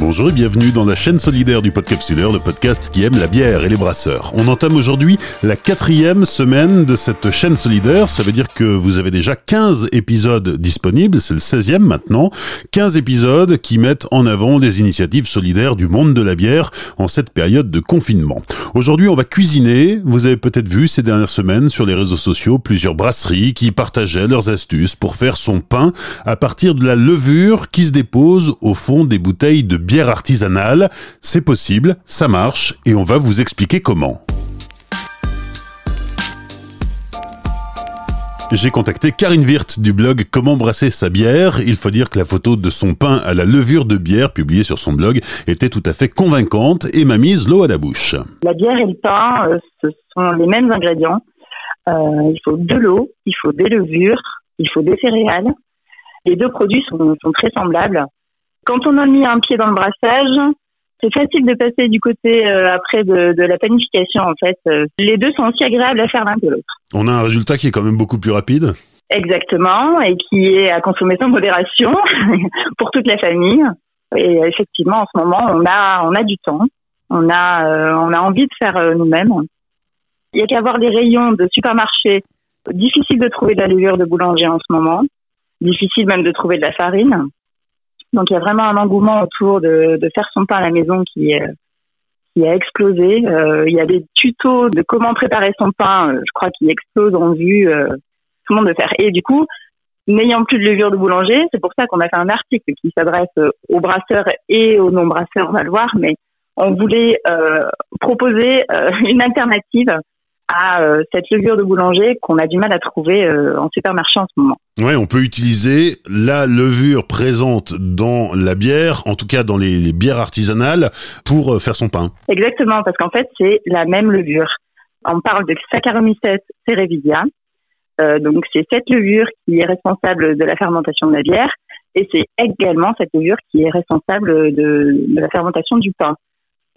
Bonjour et bienvenue dans la chaîne solidaire du Podcapsuleur, le podcast qui aime la bière et les brasseurs. On entame aujourd'hui la quatrième semaine de cette chaîne solidaire. Ça veut dire que vous avez déjà 15 épisodes disponibles, c'est le 16e maintenant. 15 épisodes qui mettent en avant des initiatives solidaires du monde de la bière en cette période de confinement. Aujourd'hui, on va cuisiner. Vous avez peut-être vu ces dernières semaines sur les réseaux sociaux plusieurs brasseries qui partageaient leurs astuces pour faire son pain à partir de la levure qui se dépose au fond des bouteilles de bière artisanale. C'est possible, ça marche et on va vous expliquer comment. J'ai contacté Karine Wirth du blog Comment brasser sa bière. Il faut dire que la photo de son pain à la levure de bière publiée sur son blog était tout à fait convaincante et m'a mise l'eau à la bouche. La bière et le pain, euh, ce sont les mêmes ingrédients. Euh, il faut de l'eau, il faut des levures, il faut des céréales. Les deux produits sont très semblables. Quand on a mis un pied dans le brassage, c'est facile de passer du côté euh, après de, de, la panification en fait. Euh, les deux sont aussi agréables à faire l'un que l'autre. On a un résultat qui est quand même beaucoup plus rapide. Exactement, et qui est à consommer sans modération pour toute la famille. Et effectivement, en ce moment, on a on a du temps, on a euh, on a envie de faire euh, nous-mêmes. Il y a qu'à voir les rayons de supermarché. Difficile de trouver de la levure de boulanger en ce moment. Difficile même de trouver de la farine. Donc il y a vraiment un engouement autour de, de faire son pain à la maison qui est qui a explosé. Euh, il y a des tutos de comment préparer son pain, euh, je crois, qui explosent en vue euh, tout le monde de faire. Et du coup, n'ayant plus de levure de boulanger, c'est pour ça qu'on a fait un article qui s'adresse aux brasseurs et aux non-brasseurs, on va le voir, mais on voulait euh, proposer une alternative à euh, cette levure de boulanger qu'on a du mal à trouver euh, en supermarché en ce moment. Ouais, on peut utiliser la levure présente dans la bière, en tout cas dans les, bières artisanales, pour euh, faire son pain. Exactement, parce qu'en fait, c'est la même levure. On parle de Saccharomyces cerevisiae. Donc, c'est cette levure qui est responsable de la fermentation de la bière, et c'est également cette levure qui est responsable de, de la fermentation du pain.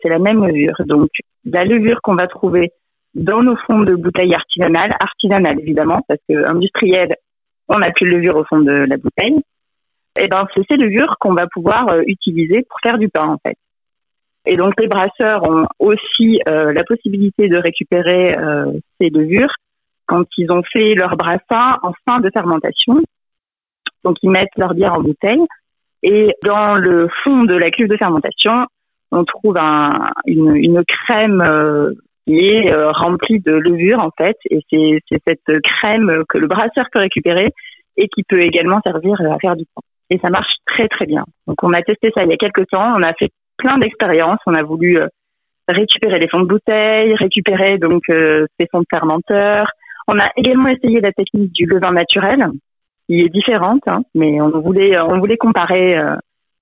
C'est la même levure. Donc, la levure qu'on va trouver dans nos fonds de bouteilles artisanales, artisanales évidemment, parce que industrielles, on n'a plus de levure au fond de la bouteille. Et eh ben c'est ces levures qu'on va pouvoir euh, utiliser pour faire du pain en fait. Et donc les brasseurs ont aussi euh, la possibilité de récupérer euh, ces levures quand ils ont fait leur brassin en fin de fermentation. Donc ils mettent leur bière en bouteille et dans le fond de la cuve de fermentation, on trouve un, une, une crème qui est euh, rempli de levure en fait, et c'est cette crème que le brasseur peut récupérer et qui peut également servir à faire du pain. Et ça marche très très bien. Donc on a testé ça il y a quelques temps, on a fait plein d'expériences, on a voulu euh, récupérer les fonds de bouteille, récupérer donc euh, ces fonds de fermenteur. On a également essayé la technique du levain naturel, qui est différente, hein, mais on voulait on voulait comparer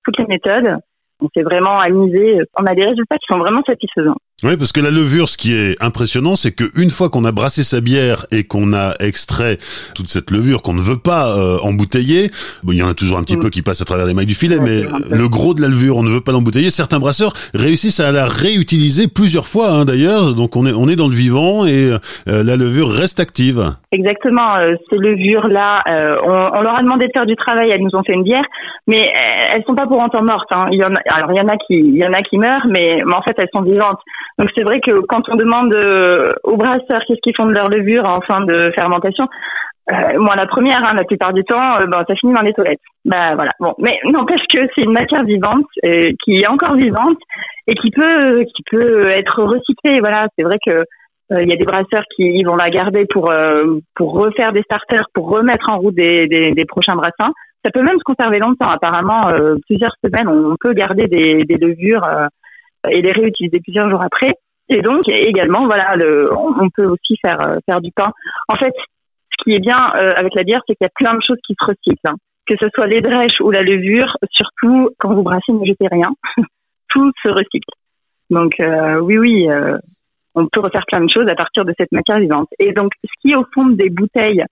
toutes les méthodes. On s'est vraiment amusé. On a des résultats qui sont vraiment satisfaisants. Oui, parce que la levure, ce qui est impressionnant, c'est qu'une fois qu'on a brassé sa bière et qu'on a extrait toute cette levure qu'on ne veut pas euh, embouteiller, bon, il y en a toujours un petit mm. peu qui passe à travers les mailles du filet, mais le gros de la levure, on ne veut pas l'embouteiller. Certains brasseurs réussissent à la réutiliser plusieurs fois, hein, d'ailleurs. Donc on est on est dans le vivant et euh, la levure reste active. Exactement. Euh, ces levures-là, on, on, leur a demandé de faire du travail. Elles nous ont fait une bière, mais elles sont pas pour autant mortes. Hein. Il y en a, alors il y en a qui il y en a qui meurent, mais, mais en fait elles sont vivantes. Donc c'est vrai que quand on demande euh, aux brasseurs qu'est-ce qu'ils font de leur levure en fin de fermentation, euh, moi la première, hein, la plupart du temps, euh, ben, ça finit dans les toilettes. Bah voilà. Bon, mais n'empêche que c'est une matière vivante euh, qui est encore vivante et qui peut qui peut être recyclée. Voilà, c'est vrai que il y a des brasseurs qui vont la garder pour pour refaire des starters, pour remettre en route des, des, des prochains brassins. Ça peut même se conserver longtemps. Apparemment, plusieurs semaines, on peut garder des, des levures et les réutiliser plusieurs jours après. Et donc également, voilà, le, on peut aussi faire euh, faire du pain. En fait, ce qui est bien euh, avec la bière, c'est qu'il y a plein de choses qui se recyclent. Hein. Que ce soit les drèches ou la levure, surtout quand vous brassez, ne jetez rien. Tout se recycle. Donc euh, oui, oui, on peut refaire plein de choses à partir de cette matière vivante. Et donc, ce qui est au fond des bouteilles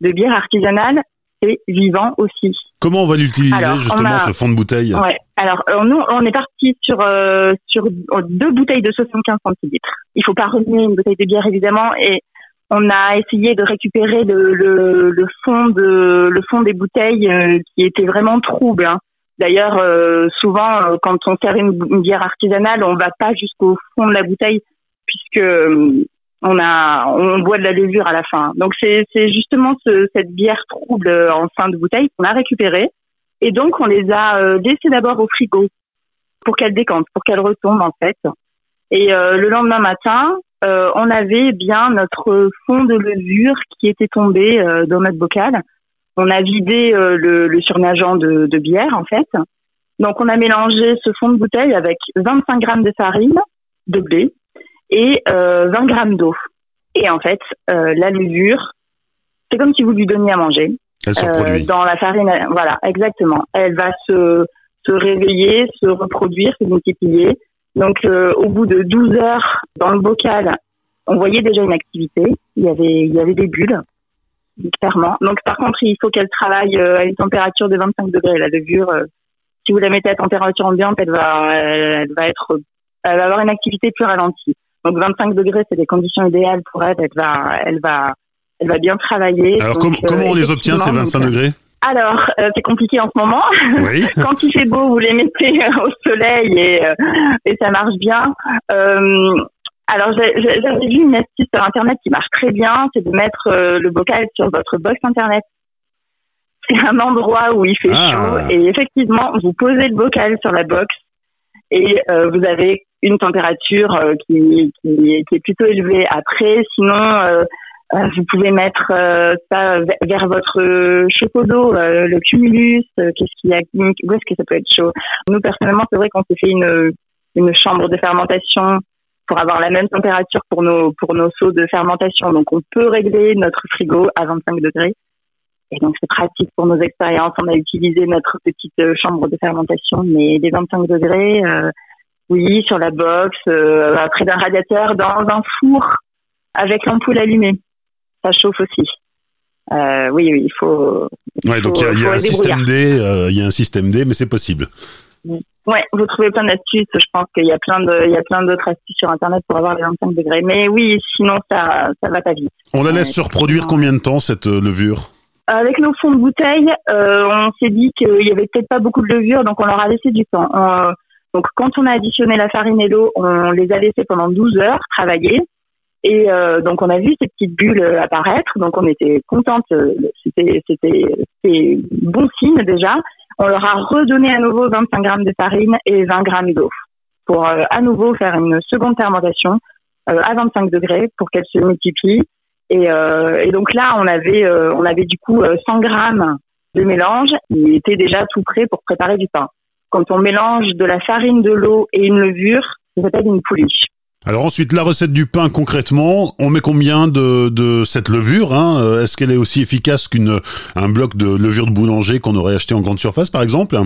de bière artisanale, c'est vivant aussi. Comment on va l'utiliser justement ce fond de bouteille ouais. Alors euh, nous, on est parti sur euh, sur deux bouteilles de 75 centilitres. Il faut pas remuer une bouteille de bière évidemment et on a essayé de récupérer le, le, le fond de le fond des bouteilles euh, qui était vraiment trouble. Hein. D'ailleurs, souvent, quand on sert une, bière artisanale, on va pas jusqu'au fond de la bouteille, puisque on a, on boit de la levure à la fin. Donc c'est, justement cette bière trouble en fin de bouteille qu'on a récupérée, et donc on les a laissées d'abord au frigo pour qu'elles décantent, pour qu'elles retombent en fait. Et le lendemain matin, euh, on avait bien notre fond de levure qui était tombé euh, dans notre bocal. On a vidé euh, le, surnageant de, bière en fait. Donc on a mélangé ce fond de bouteille avec 25 grammes de farine de blé et 20 grammes d'eau. Et en fait, la levure, c'est comme si vous lui donniez à manger. Elle se reproduit. dans la farine, voilà, exactement. Elle va se, se réveiller, se reproduire, se multiplier. Donc, euh, au bout de 12 heures dans le bocal, on voyait déjà une activité. Il y avait, il y avait des bulles, clairement. Donc, par contre, il faut qu'elle travaille euh, à une température de 25 degrés. La levure, euh, si vous la mettez à température ambiante, elle va, elle, va être, elle va avoir une activité plus ralentie. Donc, 25 degrés, c'est des conditions idéales pour elle. Elle va, elle va, elle va bien travailler. Alors, comment on les obtient ces 25 degrés? Alors, euh, c'est compliqué en ce moment. Oui. Quand il fait beau, vous les mettez au soleil et, euh, et ça marche bien. Euh, alors, j'avais vu une astuce sur Internet qui marche très bien, c'est de mettre le bocal sur votre box Internet. C'est un endroit où il fait ah. chaud et effectivement, vous posez le bocal sur la box et vous avez une température qui, qui, qui, est plutôt élevée. Après, sinon, euh, vous pouvez mettre euh, ça vers votre chapeau d'eau, euh, le cumulus, qu'est-ce qu'il y a, où est-ce que ça peut être chaud. Nous, personnellement, c'est vrai qu'on s'est fait une, une chambre de fermentation pour avoir la même température pour nos, pour nos seaux de fermentation. Donc, on peut régler notre frigo à 25 degrés. Et donc, c'est pratique pour nos expériences. On a utilisé notre petite chambre de fermentation, mais les 25 degrés, oui, sur la box, près d'un radiateur, dans un four, avec l'ampoule allumée ça chauffe aussi. Euh, oui, oui, il faut. Ouais, donc il y a, un système D, euh, il y a un système D, mais c'est possible. Ouais, vous trouvez plein d'astuces. Je pense qu'il y a plein de, il y a plein d'autres astuces sur Internet pour avoir les 25 degrés. Mais oui, sinon ça, ça va pas vite. On la laisse se reproduire combien de temps cette euh, levure? Avec nos fonds de bouteille, on s'est dit qu'il y avait peut-être pas beaucoup de levure, donc on leur a laissé du temps. Donc quand on a additionné la farine et l'eau, on les a laissés pendant 12 heures travailler. Et euh, donc on a vu ces petites bulles apparaître, donc on était contente. Euh, c'était bon signe déjà. On leur a redonné à nouveau 25 grammes de farine et 20 grammes d'eau pour euh, à nouveau faire une seconde fermentation à 25 degrés pour qu'elle se multiplie. Et, et, donc là on avait on avait du coup 100 grammes de mélange qui était déjà tout prêt pour préparer du pain. Quand on mélange de la farine, de l'eau et une levure, ça s'appelle une pouliche. Alors ensuite, la recette du pain concrètement, on met combien de, de cette levure hein? Euh, Est-ce qu'elle est aussi efficace qu'une un bloc de levure de boulanger qu'on aurait acheté en grande surface, par exemple?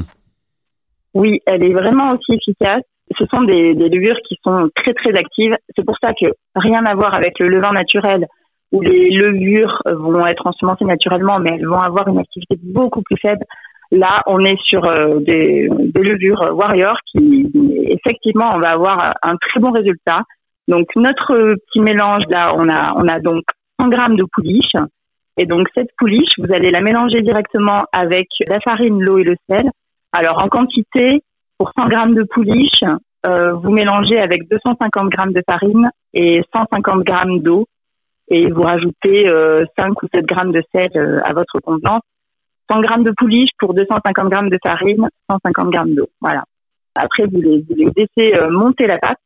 Oui, elle est vraiment aussi efficace. Ce sont des, des levures qui sont très très actives. C'est pour ça que rien à voir avec le levain naturel où les levures vont être ensemencées naturellement, mais elles vont avoir une activité beaucoup plus faible. Là, on est sur euh, des, des, levures Warrior qui, effectivement, on va avoir un très bon résultat. Donc, notre petit mélange, là, on a, on a donc 100 grammes de pouliche. Et donc, cette pouliche, vous allez la mélanger directement avec la farine, l'eau et le sel. Alors, en quantité, pour 100 grammes de pouliche, euh, vous mélangez avec 250 grammes de farine et 150 grammes d'eau. Et vous rajoutez euh, 5 ou 7 grammes de sel euh, à votre contenance 100 grammes de pouliche pour 250 grammes de farine, 150 grammes d'eau. Voilà. Après, vous les, laissez euh, monter la pâte.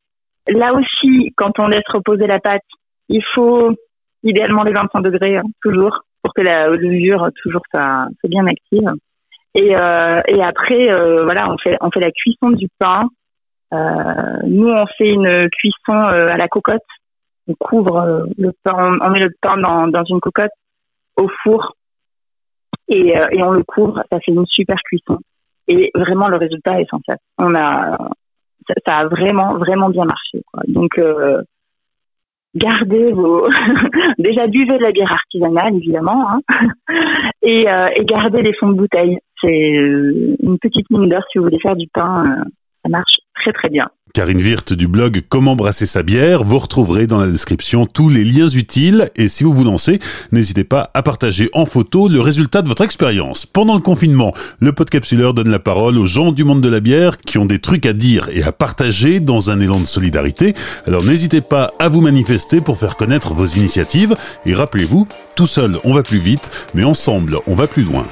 Là aussi, quand on laisse reposer la pâte, il faut idéalement les 25 degrés, hein, toujours, pour que la levure toujours soit, bien active. Et, euh, et après, euh, voilà, on fait, on fait la cuisson du pain. nous, on fait une cuisson à la cocotte. On couvre le pain, on, met le pain dans, dans une cocotte au four et, euh, et on le couvre. Ça fait une super cuisson. Et vraiment, le résultat est essentiel. On a, ça, a vraiment, vraiment bien marché. Donc, euh, gardez vos, déjà buvez de la bière artisanale évidemment, hein. et, euh, et gardez les fonds de bouteille. C'est une petite mine d'or si vous voulez faire du pain. ça marche très très bien. Karine Wirth du blog Comment brasser sa bière, vous retrouverez dans la description tous les liens utiles et si vous vous lancez, n'hésitez pas à partager en photo le résultat de votre expérience. Pendant le confinement, le podcapsuleur donne la parole aux gens du monde de la bière qui ont des trucs à dire et à partager dans un élan de solidarité. Alors n'hésitez pas à vous manifester pour faire connaître vos initiatives et rappelez-vous, tout seul on va plus vite, mais ensemble on va plus loin.